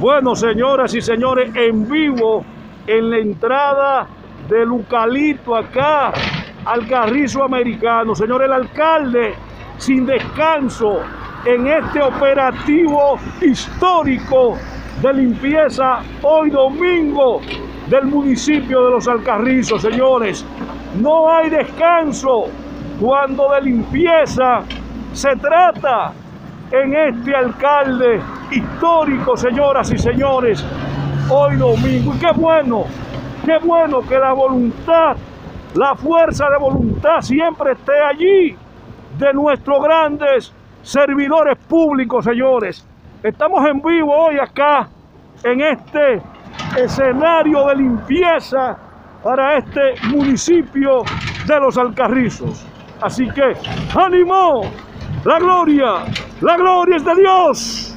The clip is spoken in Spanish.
Bueno, señoras y señores, en vivo, en la entrada del Eucalipto acá, al Carrizo Americano. Señor, el alcalde, sin descanso, en este operativo histórico de limpieza hoy domingo del municipio de Los Alcarrizos, señores. No hay descanso cuando de limpieza se trata en este alcalde histórico, señoras y señores, hoy domingo. Y qué bueno, qué bueno que la voluntad, la fuerza de voluntad siempre esté allí de nuestros grandes servidores públicos, señores. Estamos en vivo hoy acá en este escenario de limpieza para este municipio de los Alcarrizos. Así que, ánimo, la gloria, la gloria es de Dios.